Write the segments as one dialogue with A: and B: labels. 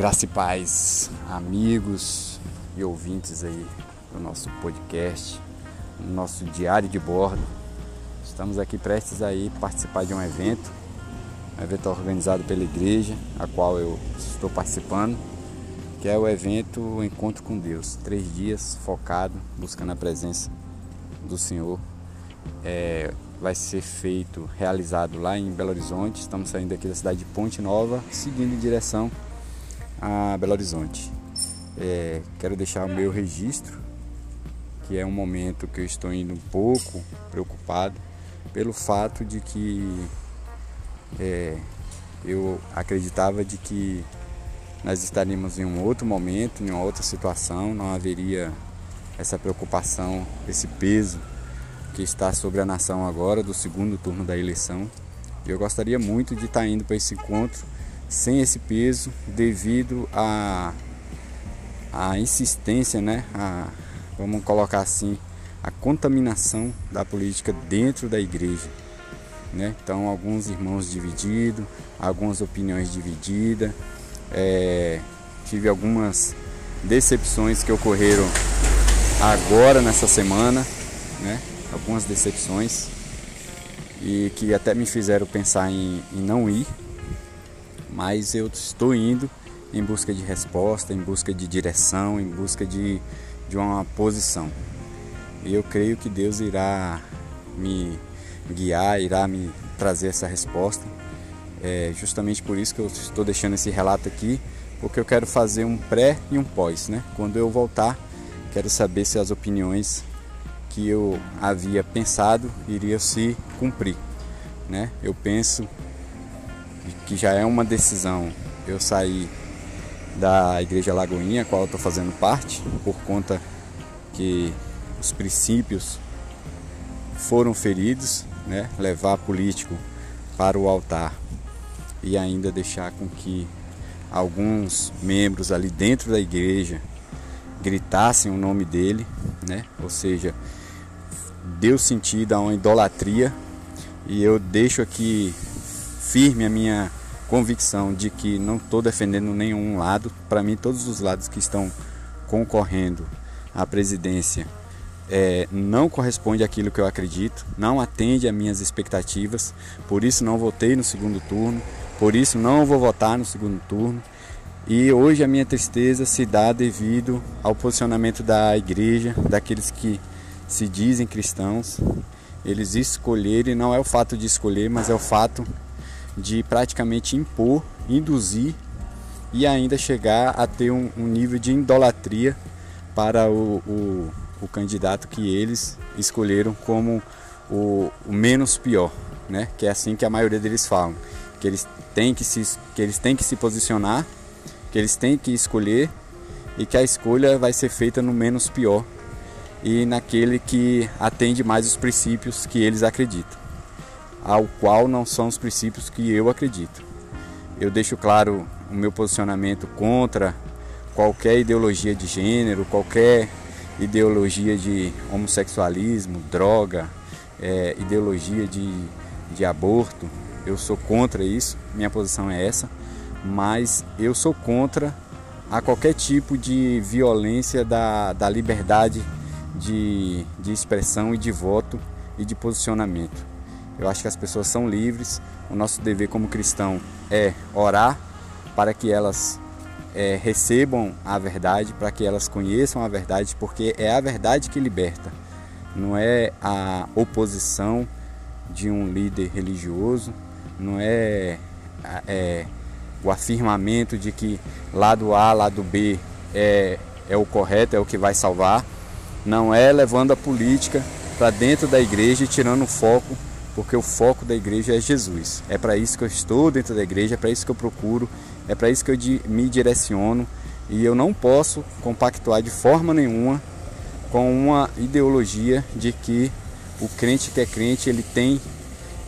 A: Graça e paz, amigos e ouvintes aí do nosso podcast, no nosso diário de bordo. Estamos aqui prestes aí participar de um evento, um evento organizado pela igreja, a qual eu estou participando, que é o evento Encontro com Deus. Três dias focado, buscando a presença do Senhor. É, vai ser feito, realizado lá em Belo Horizonte. Estamos saindo aqui da cidade de Ponte Nova, seguindo em direção a Belo Horizonte. É, quero deixar o meu registro, que é um momento que eu estou indo um pouco preocupado pelo fato de que é, eu acreditava de que nós estaríamos em um outro momento, em uma outra situação, não haveria essa preocupação, esse peso que está sobre a nação agora do segundo turno da eleição. Eu gostaria muito de estar indo para esse encontro sem esse peso devido à a, a insistência, né? A, vamos colocar assim, a contaminação da política dentro da igreja. Né? Então, alguns irmãos divididos, algumas opiniões divididas. É, tive algumas decepções que ocorreram agora nessa semana, né? algumas decepções e que até me fizeram pensar em, em não ir mas eu estou indo em busca de resposta, em busca de direção, em busca de, de uma posição. E eu creio que Deus irá me guiar, irá me trazer essa resposta. É justamente por isso que eu estou deixando esse relato aqui, porque eu quero fazer um pré e um pós, né? Quando eu voltar, quero saber se as opiniões que eu havia pensado iriam se cumprir, né? Eu penso que já é uma decisão eu sair da Igreja Lagoinha, qual eu estou fazendo parte, por conta que os princípios foram feridos, né? levar político para o altar e ainda deixar com que alguns membros ali dentro da igreja gritassem o nome dele, né? ou seja, deu sentido a uma idolatria e eu deixo aqui firme a minha convicção de que não estou defendendo nenhum lado. Para mim, todos os lados que estão concorrendo à presidência é, não corresponde àquilo que eu acredito, não atende às minhas expectativas. Por isso, não votei no segundo turno. Por isso, não vou votar no segundo turno. E hoje a minha tristeza se dá devido ao posicionamento da igreja, daqueles que se dizem cristãos. Eles escolherem, não é o fato de escolher, mas é o fato de praticamente impor, induzir e ainda chegar a ter um, um nível de idolatria para o, o, o, candidato que eles escolheram como o, o, menos pior, né? Que é assim que a maioria deles falam, que eles têm que se, que eles têm que se posicionar, que eles têm que escolher e que a escolha vai ser feita no menos pior e naquele que atende mais os princípios que eles acreditam ao qual não são os princípios que eu acredito. Eu deixo claro o meu posicionamento contra qualquer ideologia de gênero, qualquer ideologia de homossexualismo, droga, é, ideologia de, de aborto. Eu sou contra isso, minha posição é essa, mas eu sou contra a qualquer tipo de violência da, da liberdade de, de expressão e de voto e de posicionamento. Eu acho que as pessoas são livres. O nosso dever como cristão é orar para que elas é, recebam a verdade, para que elas conheçam a verdade, porque é a verdade que liberta. Não é a oposição de um líder religioso, não é, é o afirmamento de que lado A, lado B é, é o correto, é o que vai salvar. Não é levando a política para dentro da igreja e tirando o foco porque o foco da igreja é Jesus. É para isso que eu estou dentro da igreja, é para isso que eu procuro, é para isso que eu me direciono e eu não posso compactuar de forma nenhuma com uma ideologia de que o crente que é crente ele tem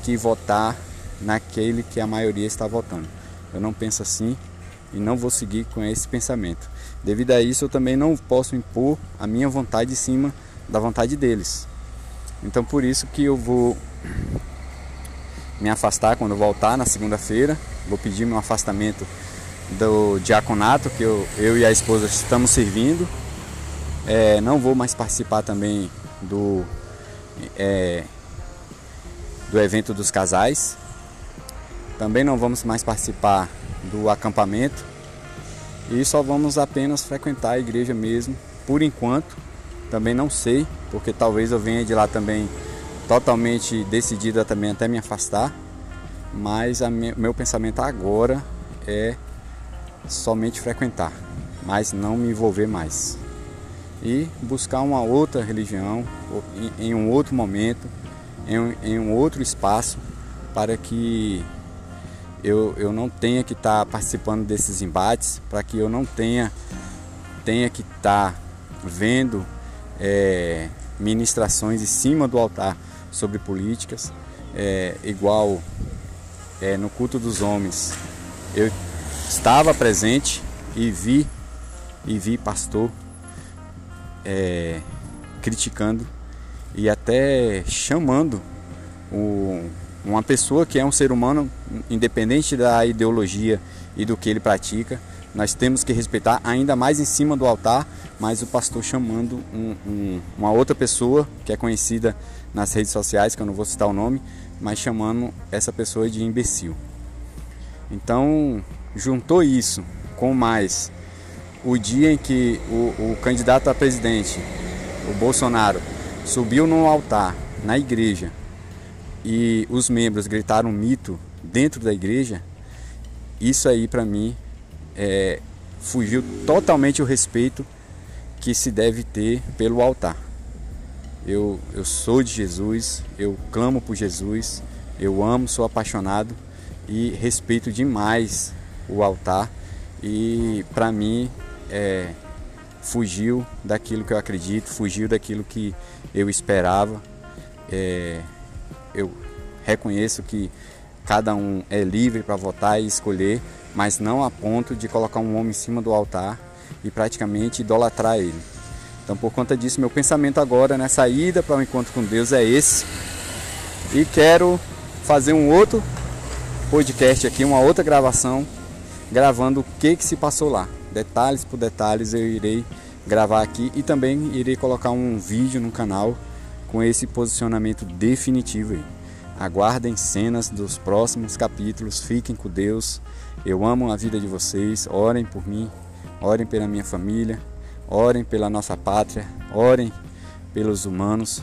A: que votar naquele que a maioria está votando. Eu não penso assim e não vou seguir com esse pensamento. Devido a isso, eu também não posso impor a minha vontade em cima da vontade deles. Então, por isso que eu vou me afastar quando voltar na segunda-feira. Vou pedir meu afastamento do diaconato que eu, eu e a esposa estamos servindo. É, não vou mais participar também do, é, do evento dos casais. Também não vamos mais participar do acampamento. E só vamos apenas frequentar a igreja mesmo, por enquanto. Também não sei, porque talvez eu venha de lá também totalmente decidida também até me afastar. Mas o meu pensamento agora é somente frequentar, mas não me envolver mais. E buscar uma outra religião em um outro momento, em um outro espaço, para que eu, eu não tenha que estar tá participando desses embates, para que eu não tenha, tenha que estar tá vendo é, ministrações em cima do altar sobre políticas, é, igual é, no culto dos homens. Eu estava presente e vi e vi pastor é, criticando e até chamando o, uma pessoa que é um ser humano independente da ideologia e do que ele pratica nós temos que respeitar ainda mais em cima do altar mas o pastor chamando um, um, uma outra pessoa que é conhecida nas redes sociais que eu não vou citar o nome mas chamando essa pessoa de imbecil. Então juntou isso com mais o dia em que o, o candidato a presidente, o Bolsonaro, subiu no altar na igreja e os membros gritaram mito dentro da igreja, isso aí para mim é, fugiu totalmente o respeito que se deve ter pelo altar. Eu, eu sou de Jesus, eu clamo por Jesus, eu amo, sou apaixonado e respeito demais o altar e para mim é, fugiu daquilo que eu acredito, fugiu daquilo que eu esperava. É, eu reconheço que cada um é livre para votar e escolher, mas não a ponto de colocar um homem em cima do altar e praticamente idolatrar ele. Então, por conta disso, meu pensamento agora nessa ida para o encontro com Deus é esse. E quero fazer um outro podcast aqui, uma outra gravação gravando o que, que se passou lá. Detalhes por detalhes eu irei gravar aqui e também irei colocar um vídeo no canal com esse posicionamento definitivo aí. Aguardem cenas dos próximos capítulos, fiquem com Deus. Eu amo a vida de vocês, orem por mim, orem pela minha família, orem pela nossa pátria, orem pelos humanos,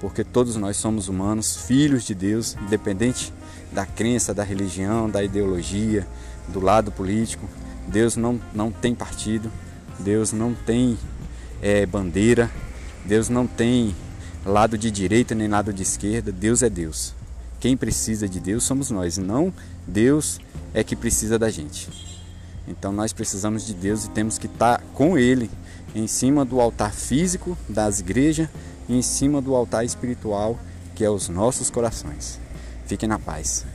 A: porque todos nós somos humanos, filhos de Deus, independente da crença, da religião, da ideologia, do lado político. Deus não, não tem partido, Deus não tem é, bandeira, Deus não tem lado de direita nem lado de esquerda, Deus é Deus. Quem precisa de Deus somos nós, não Deus é que precisa da gente. Então nós precisamos de Deus e temos que estar com Ele em cima do altar físico das igrejas e em cima do altar espiritual que é os nossos corações. Fiquem na paz.